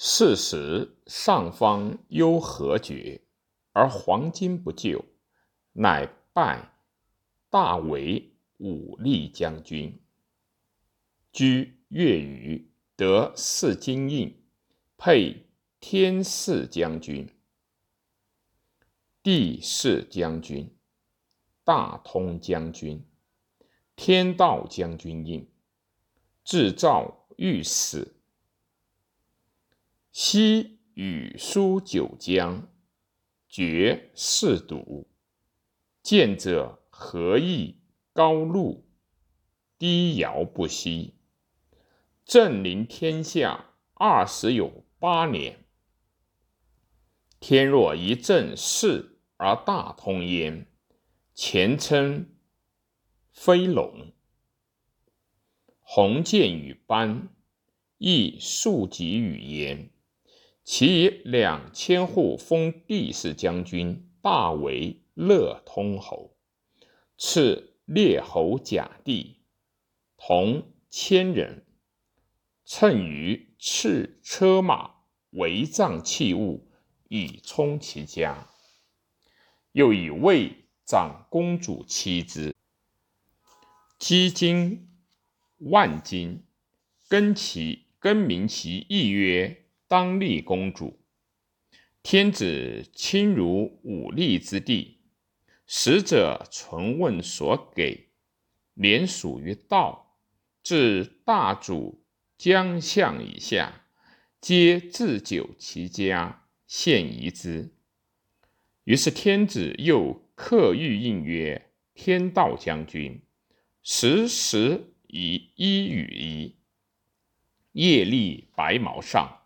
是时上方忧何绝，而黄巾不就，乃拜大为武力将军。居越余，得四金印，配天士将军、地士将军、大通将军、天道将军印，制造御史。昔与书九江，绝世笃。见者何意高露，低遥不息。正临天下二十有八年，天若一正视而大通焉，前称飞龙。鸿渐与斑，亦数及与焉。其以两千户封地氏将军，大为乐通侯，赐列侯甲第，同千人，乘于赐车马为葬器物，以充其家。又以魏长公主妻之，积金万金，更其更名其义曰。当立公主，天子亲如武力之地，使者存问所给，连属于道，至大主将相以下，皆置酒其家，献遗之。于是天子又刻玉印曰：“天道将军，时时以衣与一，夜立白毛上。”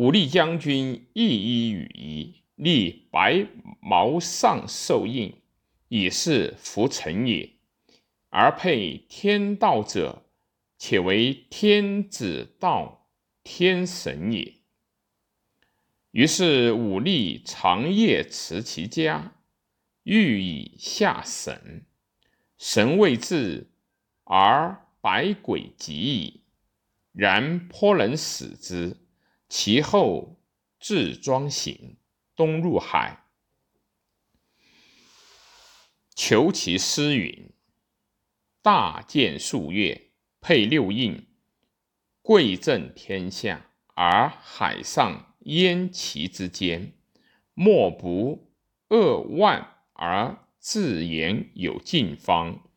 武力将军亦衣羽衣，立白毛上受印，以示服臣也。而配天道者，且为天子道天神也。于是武力长夜持其家，欲以下神。神未至，而百鬼及矣。然颇能使之。其后自庄行，东入海，求其诗云：“大建数月，配六印，贵震天下。而海上焉其之间，莫不扼腕而自言有近方，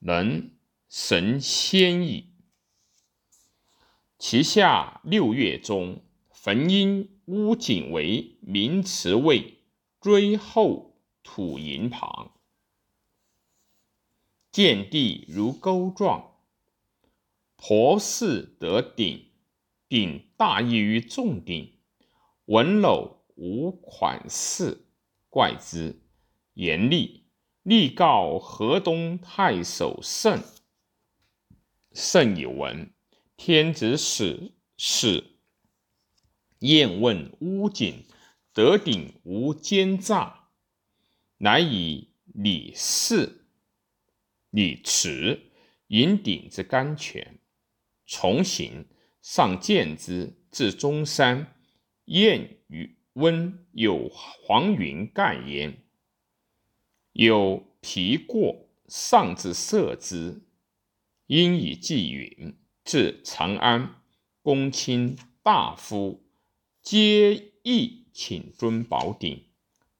能神仙矣。其下六月中。”焚因乌锦为名词位，追后土营旁，见地如钩状，婆氏得鼎，鼎大异于众鼎，文篓无款式，怪之。严厉，力告河东太守盛。盛以闻，天子使使。燕问乌锦得鼎无奸诈，乃以李氏、李慈引鼎之甘泉，从行上见之，至中山。燕与温有黄云盖焉，有皮过上至射之，因以寄云至长安，公卿大夫。皆意请尊宝鼎。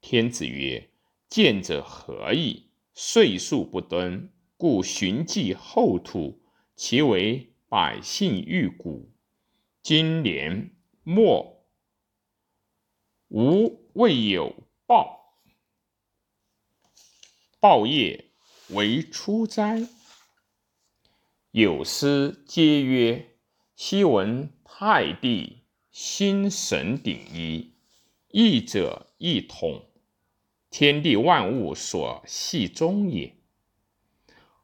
天子曰：“见者何意？岁数不敦，故循迹后土，其为百姓欲古。今年末吾未有报，报业为出哉？”有诗皆曰：“昔闻太帝。”心神鼎一，义者一统，天地万物所系中也。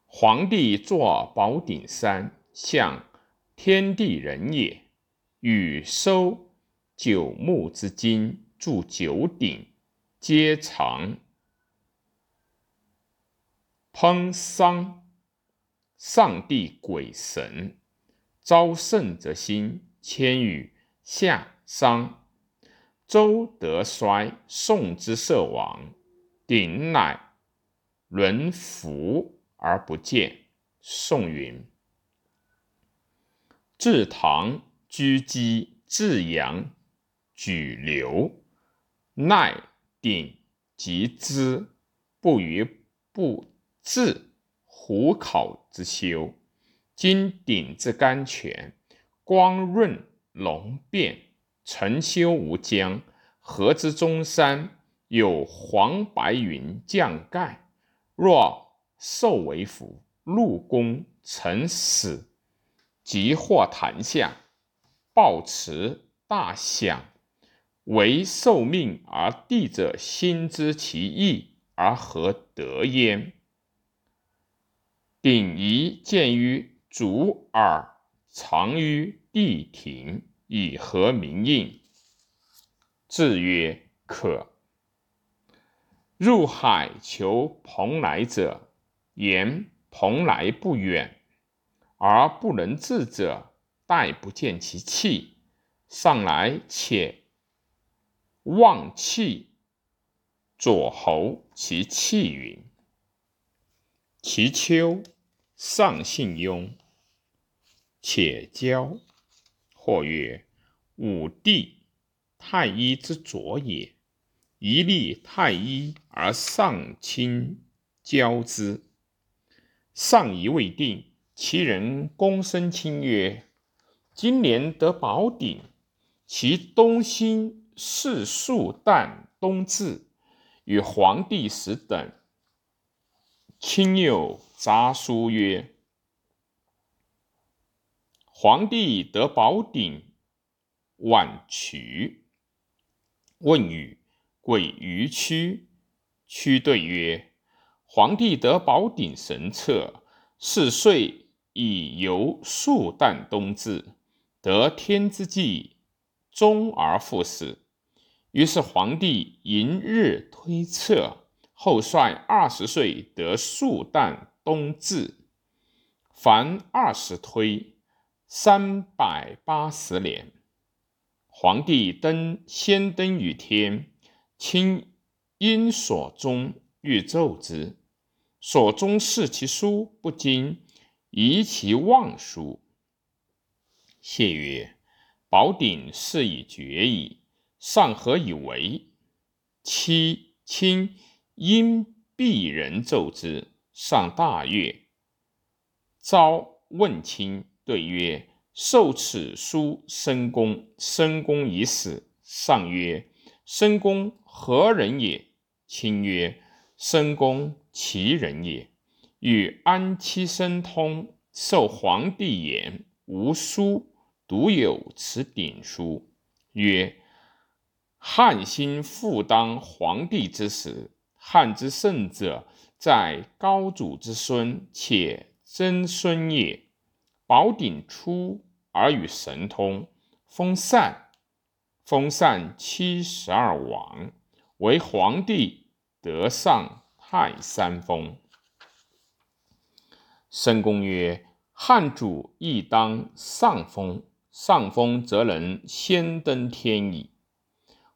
皇帝坐宝鼎山，象天地人也。禹收九牧之金，铸九鼎，皆藏烹桑。上帝鬼神，昭圣则兴，千羽。夏商。周德衰，宋之社亡，鼎乃沦服而不见。宋云。至唐，居基、至阳、举流，奈鼎及之，不于不治。虎考之修，今鼎之甘泉，光润龙变，澄修无疆。河之中山，有黄白云降盖。若受为福，入宫成死，即或坛下，抱持大享。为受命而帝者，心知其意而何得焉？鼎仪见于足耳，藏于地庭，以和名应。字曰可。入海求蓬莱者，言蓬莱不远，而不能至者，待不见其气，上来且望气，左侯其气云。其丘上信庸，且交。或曰：武帝太医之左也。一立太医而上亲交之。上仪未定，其人躬身亲曰：“今年得宝鼎，其东兴是数旦冬至，与黄帝时等。”亲又札书曰：“皇帝得宝鼎，晚取。”问语，鬼于屈。屈对曰：“皇帝得宝鼎神策，是岁以游数旦冬至，得天之际，终而复始。于是皇帝迎日推测。”后率二十岁得数旦冬至，凡二十推，三百八十年。皇帝登先登于天，亲因所中欲奏之，所中视其书不精，疑其妄书。谢曰：“宝鼎是以绝矣，上何以为？”七亲。因鄙人奏之，上大悦。昭问亲，对曰：“受此书，申公。申公已死。”上曰：“申公何人也？”亲曰：“申公其人也。与安期生通，受皇帝言，无书，独有此鼎书。曰：汉兴复当皇帝之时。”汉之圣者，在高祖之孙，且曾孙也。宝鼎出而与神通，封禅，封禅七十二王，为皇帝，得上泰山封。申公曰：“汉主亦当上封，上封则能先登天矣。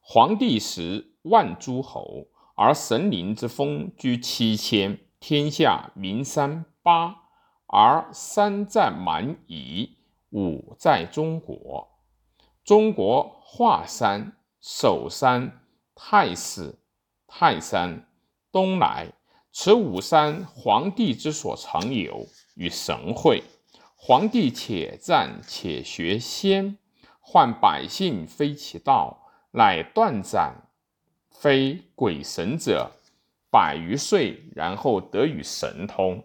皇帝时万诸侯。”而神灵之封居七千，天下名山八，而三在蛮夷，五在中国。中国华山、首山、太史、泰山、东来，此五山，皇帝之所常有，与神会。皇帝且战且学仙，患百姓非其道，乃断斩。非鬼神者百余岁，然后得与神通。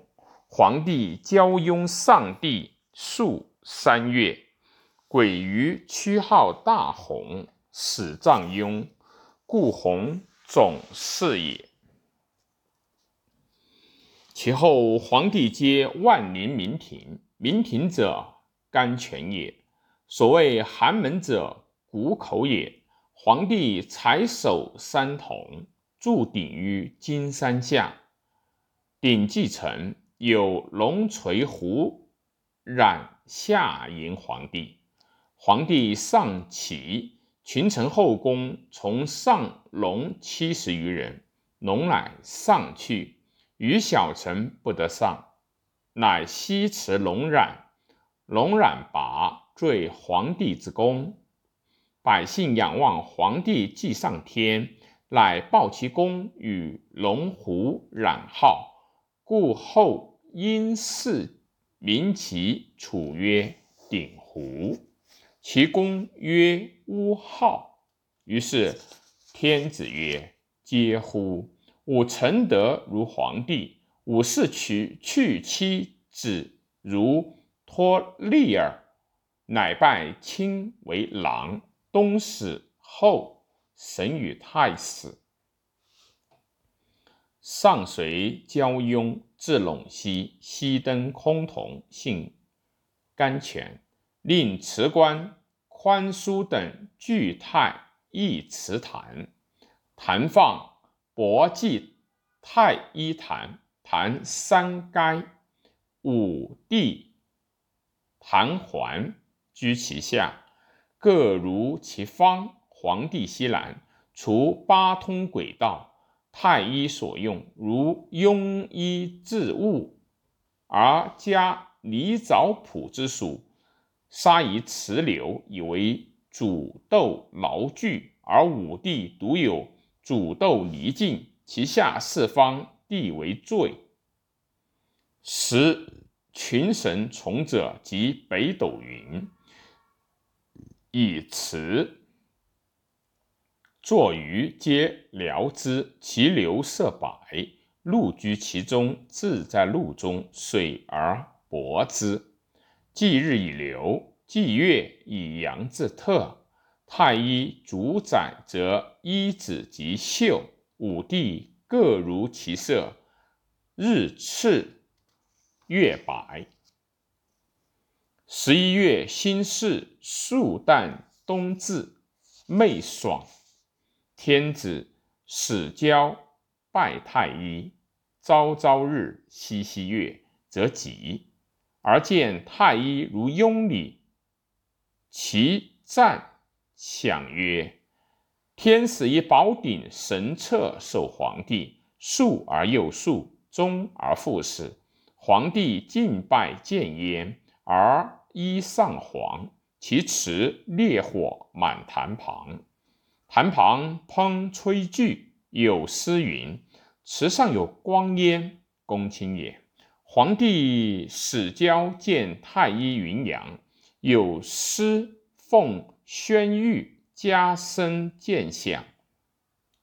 皇帝交拥上帝数三月，鬼于屈号大弘，始葬雍，故弘总是也。其后皇帝皆万灵明庭，明庭者甘泉也。所谓寒门者，谷口也。皇帝采守三铜，铸鼎于金山下。鼎既成，有龙垂胡染下迎皇帝。皇帝上启，群臣后宫从上龙七十余人，龙乃上去，余小臣不得上，乃西辞龙辇。龙辇拔，坠皇帝之宫。百姓仰望皇帝祭上天，乃报其功与龙虎辇号，故后因谥名其楚曰鼎湖。其功曰乌号。于是天子曰：“嗟乎！吾臣德如皇帝，吾事取去妻子如。”托利尔，乃拜卿为郎，东死后神与太史。上随交雍至陇西，西登崆峒，姓甘泉，令辞官宽叔等聚太一祠坛，坛放博祭太一坛，坛三该五帝。坛环居其下，各如其方。皇帝西南，除八通轨道，太医所用，如庸医治物，而加泥藻朴之属，杀以池流，以为煮豆劳具。而五帝独有煮豆泥净，其下四方地为最。十。群神从者及北斗云，以辞作于皆聊之，其流色白，陆居其中，自在陆中，水而薄之。既日以流，既月以阳自特。太一主宰，则衣子及袖，五帝各如其色，日赤。月白，十一月辛巳，数旦冬至，昧爽。天子始交拜太医，朝朝日，夕夕月，则吉。而见太医如雍礼，其赞享曰：“天使以宝鼎神策授皇帝，数而又数，终而复始。”皇帝敬拜见焉，而衣上黄，其辞烈火满坛旁。坛旁烹炊具，有诗云：“池上有光烟，公卿也。”皇帝始交见太医云阳，有诗奉宣谕加身见相。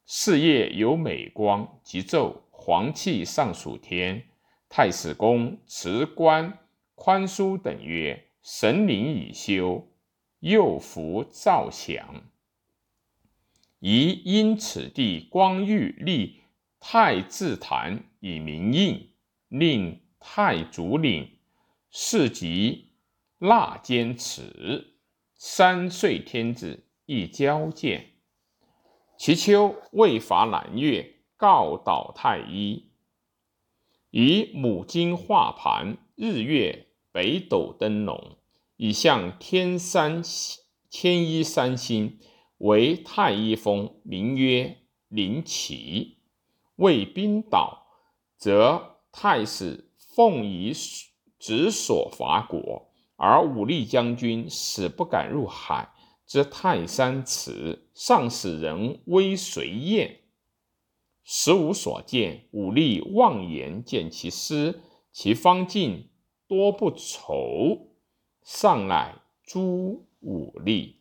事业有美光，即奏皇气上属天。太史公辞官宽叔等曰：“神灵已休，又福兆祥，宜因此地光裕立太子坛以明应，令太祖领世及纳坚持。三岁天子亦交见。其秋，未伐南越，告导太医。”以母金画盘，日月北斗灯笼，以向天山天一三星为太一峰，名曰灵旗。为兵倒，则太史奉以直所伐国，而武力将军死不敢入海之泰山祠，上使人微随燕。实无所见，武力妄言见其师，其方进多不酬，上乃诛武力。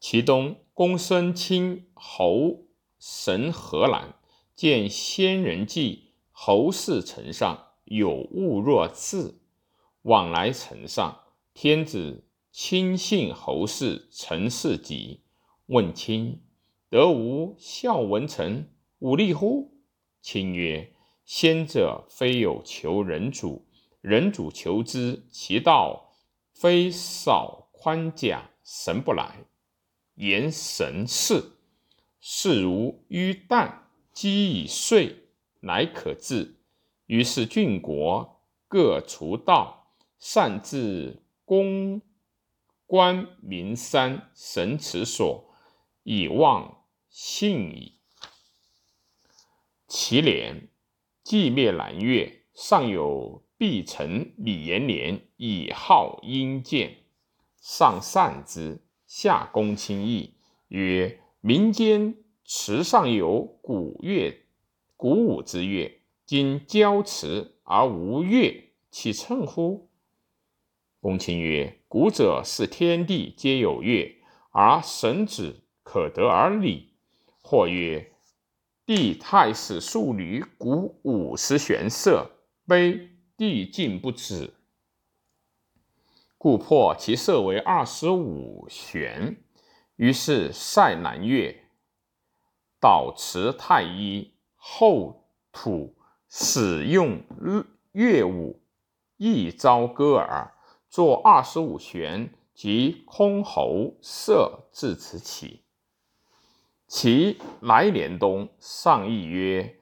其东，公孙卿侯神何兰见仙人迹，侯氏城上有物若刺，往来城上。天子亲信侯氏陈氏疾，问卿。得无孝文臣武力乎？卿曰：“先者非有求人主，人主求之，其道非少宽甲，神不来。言神事，事如淤旦，积以岁，乃可治。于是郡国各除道，擅自攻观明山神池所，以望信矣。其年，既灭南越，上有必臣李延年以号阴见，上善之，下公卿义，曰：民间池上有古乐、古舞之乐，今交池而无乐，其称乎？公卿曰：古者是天地皆有乐，而神子可得而礼。或曰。帝太史庶女鼓五十弦瑟，悲帝尽不止，故破其色为二十五弦。于是塞南越，导持太医后土使用乐舞，一朝歌耳，作二十五弦，即箜篌瑟至此起。其来年冬，上议曰：“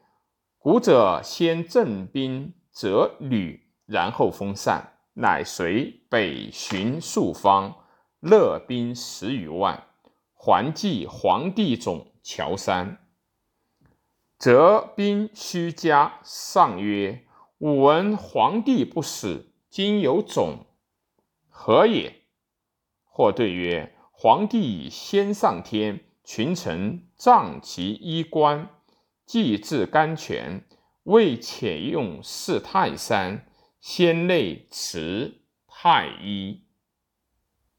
古者先镇兵，则旅，然后封禅，乃随北巡数方，勒兵十余万，还祭皇帝冢乔山。则兵须加。”上曰：“吾闻皇帝不死，今有冢，何也？”或对曰：“皇帝先上天。”群臣仗其衣冠，祭至甘泉，为遣用祀泰山，先内持太医。